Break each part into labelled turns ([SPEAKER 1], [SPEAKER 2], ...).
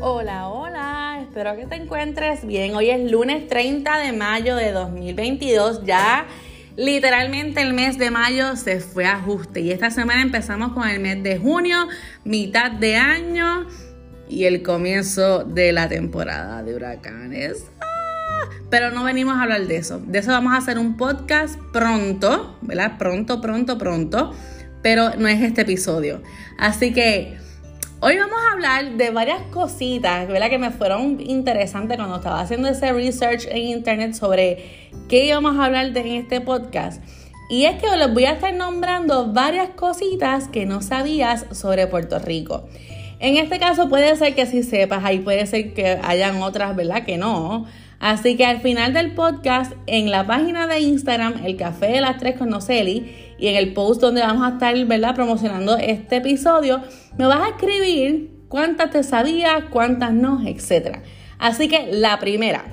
[SPEAKER 1] Hola, hola, espero que te encuentres bien. Hoy es lunes 30 de mayo de 2022, ya literalmente el mes de mayo se fue a ajuste y esta semana empezamos con el mes de junio, mitad de año y el comienzo de la temporada de huracanes. Ah, pero no venimos a hablar de eso. De eso vamos a hacer un podcast pronto, ¿verdad? Pronto, pronto, pronto. Pero no es este episodio. Así que Hoy vamos a hablar de varias cositas ¿verdad? que me fueron interesantes cuando estaba haciendo ese research en internet sobre qué íbamos a hablar de en este podcast. Y es que les voy a estar nombrando varias cositas que no sabías sobre Puerto Rico. En este caso puede ser que sí sepas, ahí puede ser que hayan otras, ¿verdad? Que no. Así que al final del podcast, en la página de Instagram, el café de las tres con Noceli, y en el post donde vamos a estar, ¿verdad? Promocionando este episodio, me vas a escribir cuántas te sabías, cuántas no, etc. Así que la primera,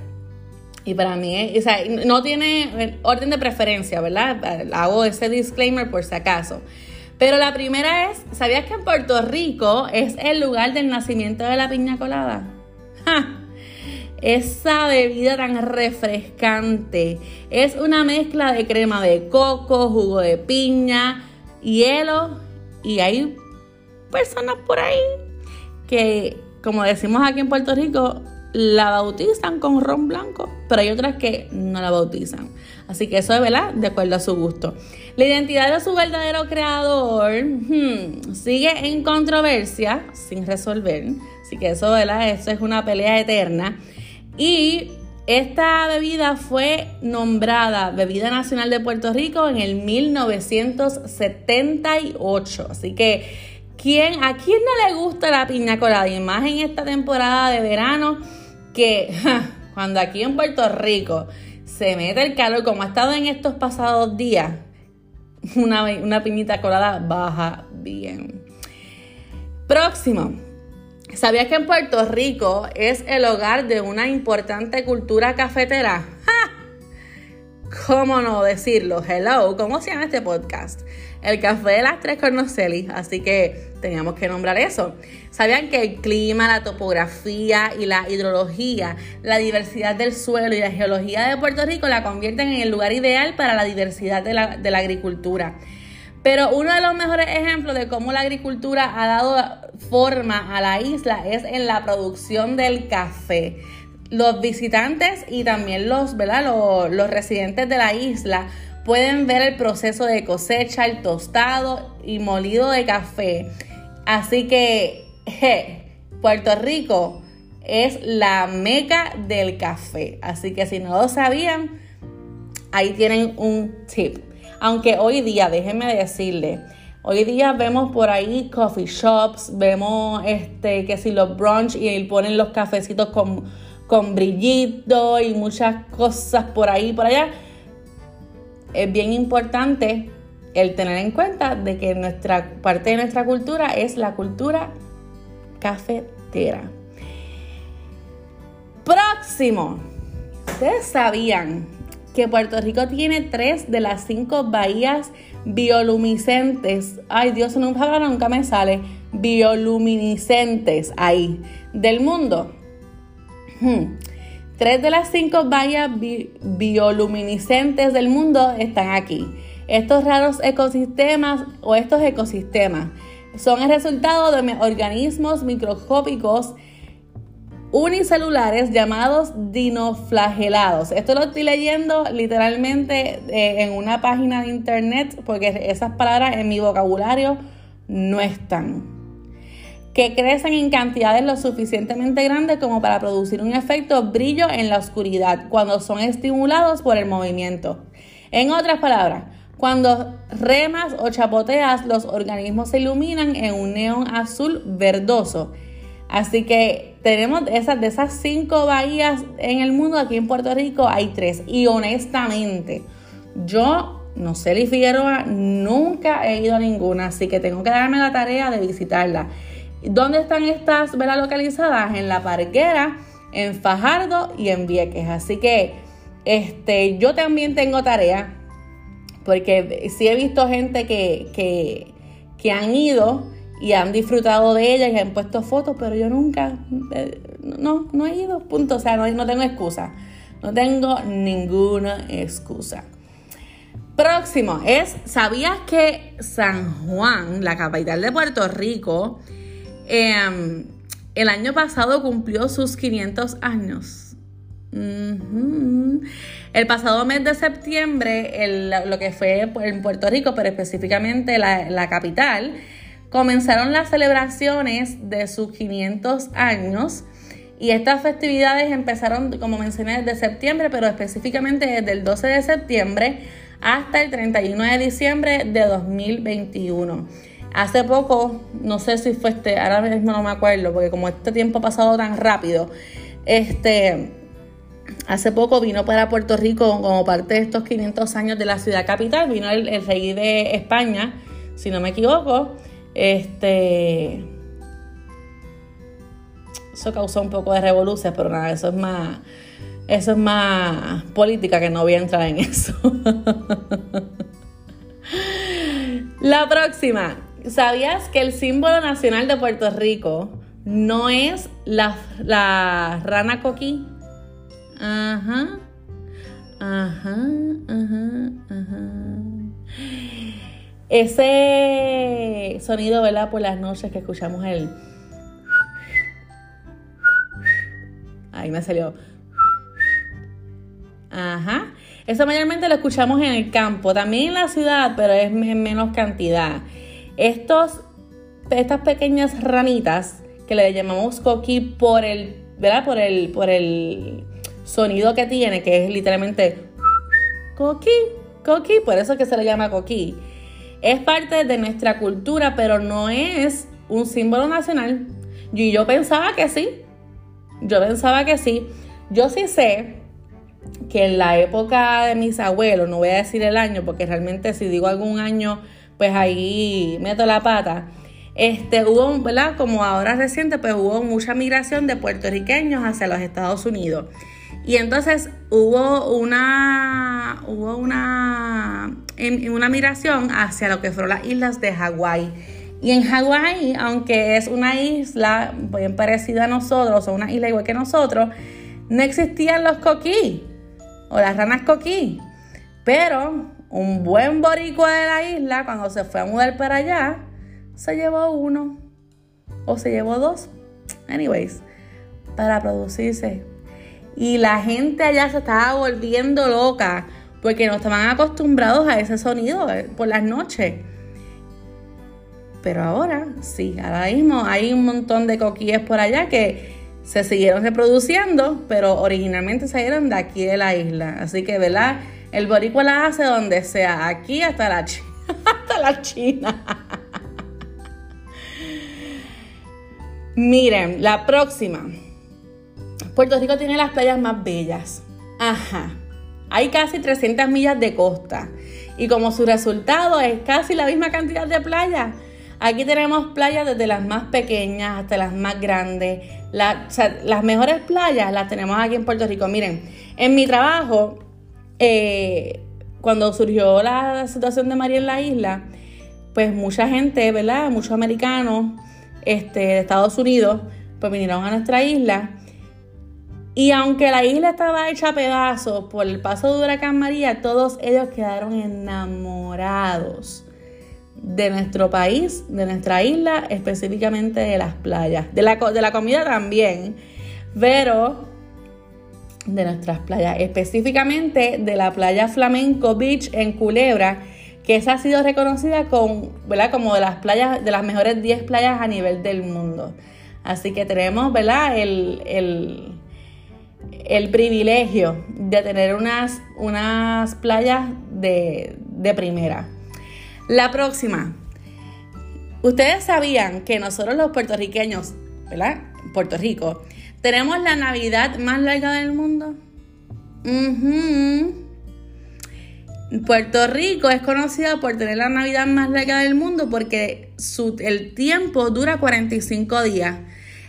[SPEAKER 1] y para mí, o sea, no tiene orden de preferencia, ¿verdad? Hago ese disclaimer por si acaso. Pero la primera es, ¿sabías que en Puerto Rico es el lugar del nacimiento de la piña colada? ¡Ja! Esa bebida tan refrescante es una mezcla de crema de coco, jugo de piña, hielo y hay personas por ahí que, como decimos aquí en Puerto Rico, la bautizan con ron blanco, pero hay otras que no la bautizan. Así que eso es verdad, de acuerdo a su gusto. La identidad de su verdadero creador hmm, sigue en controversia, sin resolver. Así que eso, ¿verdad? Eso es una pelea eterna. Y esta bebida fue nombrada Bebida Nacional de Puerto Rico en el 1978. Así que, ¿quién, ¿a quién no le gusta la piña colada? Y más en esta temporada de verano, que cuando aquí en Puerto Rico se mete el calor, como ha estado en estos pasados días, una, una piñita colada baja bien. Próximo. ¿Sabías que en Puerto Rico es el hogar de una importante cultura cafetera? ¡Ja! ¿Cómo no decirlo? Hello, ¿cómo se llama este podcast? El café de las tres con así que teníamos que nombrar eso. ¿Sabían que el clima, la topografía y la hidrología, la diversidad del suelo y la geología de Puerto Rico la convierten en el lugar ideal para la diversidad de la agricultura? Pero uno de los mejores ejemplos de cómo la agricultura ha dado forma a la isla es en la producción del café. Los visitantes y también los, ¿verdad? los, residentes de la isla pueden ver el proceso de cosecha, el tostado y molido de café. Así que Puerto Rico es la meca del café. Así que si no lo sabían, ahí tienen un tip. Aunque hoy día, déjenme decirle, hoy día vemos por ahí coffee shops, vemos este, que si los brunch y ponen los cafecitos con, con brillito y muchas cosas por ahí por allá. Es bien importante el tener en cuenta de que nuestra parte de nuestra cultura es la cultura cafetera. Próximo. Ustedes sabían que Puerto Rico tiene tres de las cinco bahías bioluminiscentes. Ay, Dios, palabra nunca me sale. Bioluminiscentes ahí del mundo. Hmm. Tres de las cinco bahías bioluminiscentes del mundo están aquí. Estos raros ecosistemas o estos ecosistemas son el resultado de organismos microscópicos unicelulares llamados dinoflagelados. Esto lo estoy leyendo literalmente eh, en una página de internet porque esas palabras en mi vocabulario no están. Que crecen en cantidades lo suficientemente grandes como para producir un efecto brillo en la oscuridad cuando son estimulados por el movimiento. En otras palabras, cuando remas o chapoteas, los organismos se iluminan en un neón azul verdoso Así que tenemos esas, de esas cinco bahías en el mundo, aquí en Puerto Rico hay tres. Y honestamente, yo, no sé, Li Figueroa, nunca he ido a ninguna, así que tengo que darme la tarea de visitarla. ¿Dónde están estas velas localizadas? En La Parquera, en Fajardo y en Vieques. Así que este, yo también tengo tarea, porque sí he visto gente que, que, que han ido y han disfrutado de ella y han puesto fotos, pero yo nunca, eh, no, no he ido, punto, o sea, no, no tengo excusa, no tengo ninguna excusa. Próximo es, ¿sabías que San Juan, la capital de Puerto Rico, em, el año pasado cumplió sus 500 años? El pasado mes de septiembre, lo que fue en Puerto Rico, pero específicamente la, la capital, comenzaron las celebraciones de sus 500 años. Y estas festividades empezaron, como mencioné, desde septiembre, pero específicamente desde el 12 de septiembre hasta el 31 de diciembre de 2021. Hace poco, no sé si fue este, ahora mismo no me acuerdo, porque como este tiempo ha pasado tan rápido, este, hace poco vino para Puerto Rico como parte de estos 500 años de la ciudad capital, vino el, el rey de España, si no me equivoco, este. Eso causó un poco de revolución, pero nada, eso es más. Eso es más política que no voy a entrar en eso. La próxima. ¿Sabías que el símbolo nacional de Puerto Rico no es la, la rana coquí? Ajá. Ajá, ajá, ajá. Ese sonido, ¿verdad? Por las noches que escuchamos el... Ahí me salió. Ajá. Eso mayormente lo escuchamos en el campo, también en la ciudad, pero es en menos cantidad. Estos, estas pequeñas ranitas que le llamamos coqui por el, ¿verdad? Por el, por el sonido que tiene, que es literalmente coqui, coqui, por eso que se le llama coqui. Es parte de nuestra cultura, pero no es un símbolo nacional. Y yo pensaba que sí. Yo pensaba que sí. Yo sí sé que en la época de mis abuelos, no voy a decir el año, porque realmente si digo algún año, pues ahí meto la pata. Este, hubo, ¿verdad? Como ahora reciente, pues hubo mucha migración de puertorriqueños hacia los Estados Unidos. Y entonces hubo una, hubo una, una migración hacia lo que fueron las islas de Hawái. Y en Hawái, aunque es una isla bien parecida a nosotros, o una isla igual que nosotros, no existían los coquí o las ranas coquí. Pero un buen boricua de la isla, cuando se fue a mudar para allá, se llevó uno o se llevó dos. Anyways, para producirse y la gente allá se estaba volviendo loca porque no estaban acostumbrados a ese sonido eh, por las noches. Pero ahora sí, ahora mismo hay un montón de coquillas por allá que se siguieron reproduciendo, pero originalmente salieron de aquí de la isla. Así que, ¿verdad? El boricua la hace donde sea, aquí hasta la, hasta la China. Miren, la próxima. Puerto Rico tiene las playas más bellas. Ajá. Hay casi 300 millas de costa. Y como su resultado es casi la misma cantidad de playas. Aquí tenemos playas desde las más pequeñas hasta las más grandes. las mejores playas las tenemos aquí en Puerto Rico. Miren, en mi trabajo, eh, cuando surgió la situación de María en la isla, pues mucha gente, ¿verdad? Muchos americanos este, de Estados Unidos, pues vinieron a nuestra isla y aunque la isla estaba hecha a pedazos por el paso de Huracán María, todos ellos quedaron enamorados de nuestro país, de nuestra isla, específicamente de las playas, de la, de la comida también, pero de nuestras playas, específicamente de la playa Flamenco Beach en Culebra, que esa ha sido reconocida con, ¿verdad? como de las playas, de las mejores 10 playas a nivel del mundo. Así que tenemos, ¿verdad? el, el privilegio de tener unas, unas playas de, de primera. La próxima. Ustedes sabían que nosotros los puertorriqueños, ¿verdad? Puerto Rico, tenemos la Navidad más larga del mundo. Puerto Rico es conocida por tener la Navidad más larga del mundo porque su, el tiempo dura 45 días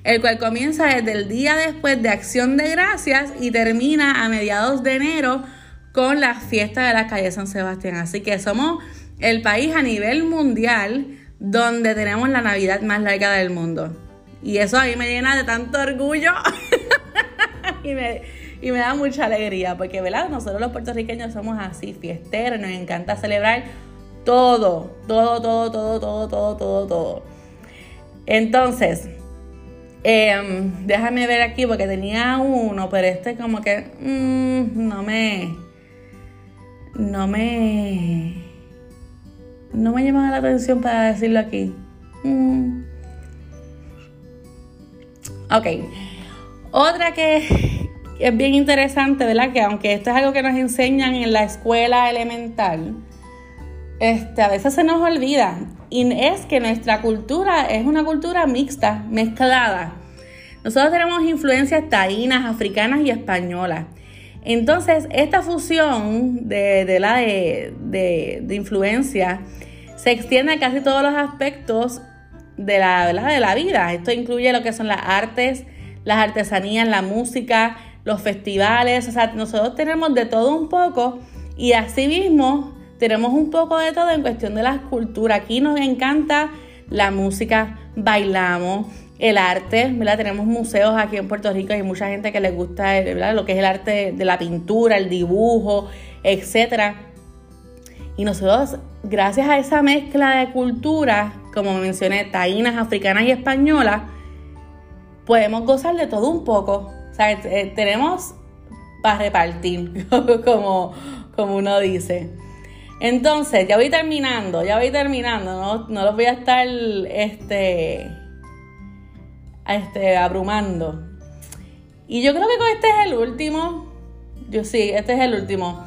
[SPEAKER 1] el cual comienza desde el día después de Acción de Gracias y termina a mediados de enero con la fiesta de la calle San Sebastián. Así que somos el país a nivel mundial donde tenemos la Navidad más larga del mundo. Y eso a mí me llena de tanto orgullo y, me, da mucha alegría, porque ¿verdad? nosotros los puertorriqueños somos así, fiesteros, nos encanta celebrar todo, todo, todo, todo, todo, todo, todo, todo. Entonces, em, déjame ver aquí porque tenía uno, pero este como que mm, no me, no me, no me llama la atención para decirlo aquí. Mm. Ok. Otra que es bien interesante, ¿verdad? Que aunque esto es algo que nos enseñan en la escuela elemental, este, a veces se nos olvida. Y es que nuestra cultura es una cultura mixta, mezclada. Nosotros tenemos influencias taínas, africanas y españolas. Entonces, esta fusión de, la de, de, influencia se extiende a casi todos los aspectos de la, de la vida. Esto incluye lo que son las artes, las artesanías, la música, los festivales. O sea, nosotros tenemos de todo un poco y asimismo tenemos un poco de todo en cuestión de la escultura. Aquí nos encanta la música, bailamos, el arte, ¿verdad? Tenemos museos aquí en Puerto Rico y hay mucha gente que les gusta lo que es el arte de la pintura, el dibujo, etc. Y nosotros, gracias a esa mezcla de culturas, como mencioné, taínas, africanas y españolas, podemos gozar de todo un poco. O sea, eh, tenemos para repartir, como, como uno dice. Entonces, ya voy terminando, ya voy terminando, no, no los voy a estar este, este, abrumando. Y yo creo que este es el último. Yo sí, este es el último.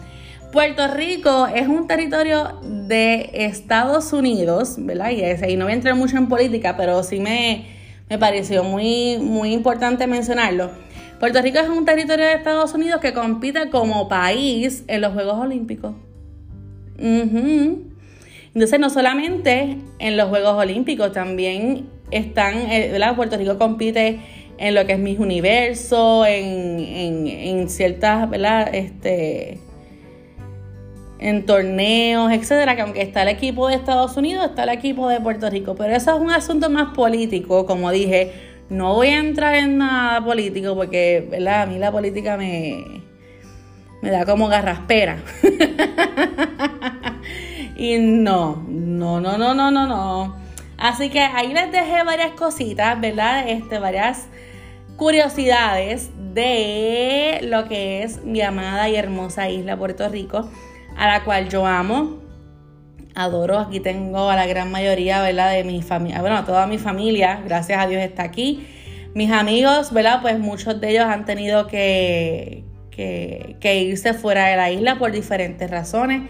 [SPEAKER 1] Puerto Rico es un territorio de Estados Unidos, ¿verdad? Y, y no voy a entrar mucho en política, pero sí me, me pareció muy, muy importante mencionarlo. Puerto Rico es un territorio de Estados Unidos que compite como país en los Juegos Olímpicos. Entonces, no solamente en los Juegos Olímpicos, también están, eh, ¿verdad? Puerto Rico compite en lo que es Miss Universo, en, en, ciertas, ¿verdad? Este, en torneos, etcétera, que aunque está el equipo de Estados Unidos, está el equipo de Puerto Rico. Pero eso es un asunto más político, como dije. No voy a entrar en nada político porque, ¿verdad? A mí la política me, me da como garraspera. y no, no, no, no, no, no, no. Así que ahí les dejé varias cositas, ¿verdad? Este, varias curiosidades de lo que es mi amada y hermosa isla Puerto Rico, a la cual yo amo, adoro. Aquí tengo a la gran mayoría, ¿verdad? De mi familia, bueno, toda mi familia, gracias a Dios está aquí. Mis amigos, ¿verdad? Pues muchos de ellos han tenido que, que, irse fuera de la isla por diferentes razones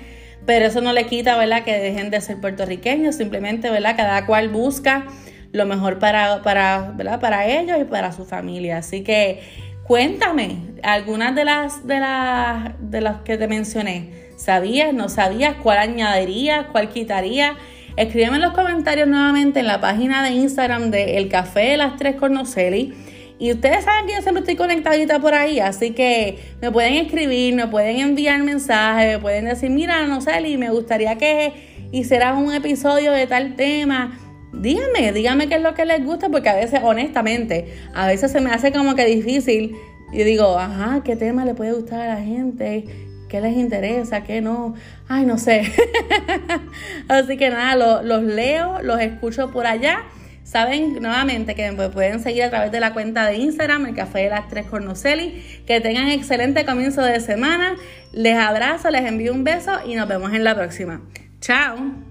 [SPEAKER 1] pero eso no le quita, ¿verdad?, que dejen de ser puertorriqueños, simplemente, ¿verdad?, cada cual busca lo mejor para, para, ¿verdad? para ellos y para su familia. Así que cuéntame algunas de las de las de las que te mencioné. ¿Sabías? ¿No sabías? ¿Cuál añadirías? ¿Cuál quitarías? Escríbeme en los comentarios nuevamente en la página de Instagram de El Café de las Tres con y ustedes saben que yo siempre estoy conectadita por ahí, así que me pueden escribir, me pueden enviar mensajes, me pueden decir, mira, no sé, y me gustaría que hicieras un episodio de tal tema. Díganme, díganme qué es lo que les gusta, porque a veces, honestamente, a veces se me hace como que difícil. Y digo, ajá, ¿qué tema le puede gustar a la gente? ¿Qué les interesa? ¿Qué no? Ay, no sé. Así que nada, los leo, los escucho por allá. Saben nuevamente que me pueden seguir a través de la cuenta de Instagram, el Café de las Tres Cornoceli. Que tengan excelente comienzo de semana. Les abrazo, les envío un beso y nos vemos en la próxima. Chao.